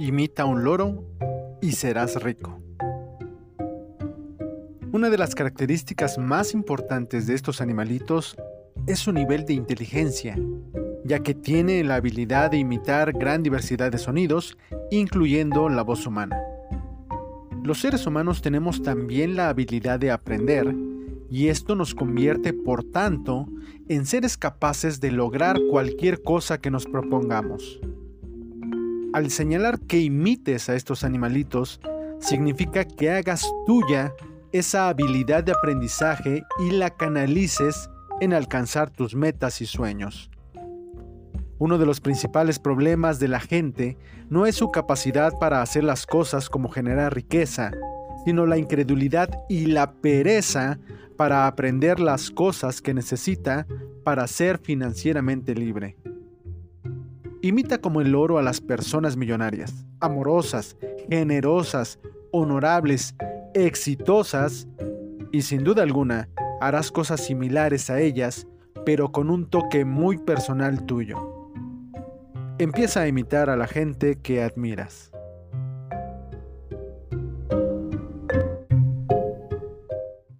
Imita un loro y serás rico. Una de las características más importantes de estos animalitos es su nivel de inteligencia, ya que tiene la habilidad de imitar gran diversidad de sonidos, incluyendo la voz humana. Los seres humanos tenemos también la habilidad de aprender, y esto nos convierte, por tanto, en seres capaces de lograr cualquier cosa que nos propongamos. Al señalar que imites a estos animalitos, significa que hagas tuya esa habilidad de aprendizaje y la canalices en alcanzar tus metas y sueños. Uno de los principales problemas de la gente no es su capacidad para hacer las cosas como generar riqueza, sino la incredulidad y la pereza para aprender las cosas que necesita para ser financieramente libre. Imita como el oro a las personas millonarias, amorosas, generosas, honorables, exitosas y sin duda alguna harás cosas similares a ellas, pero con un toque muy personal tuyo. Empieza a imitar a la gente que admiras.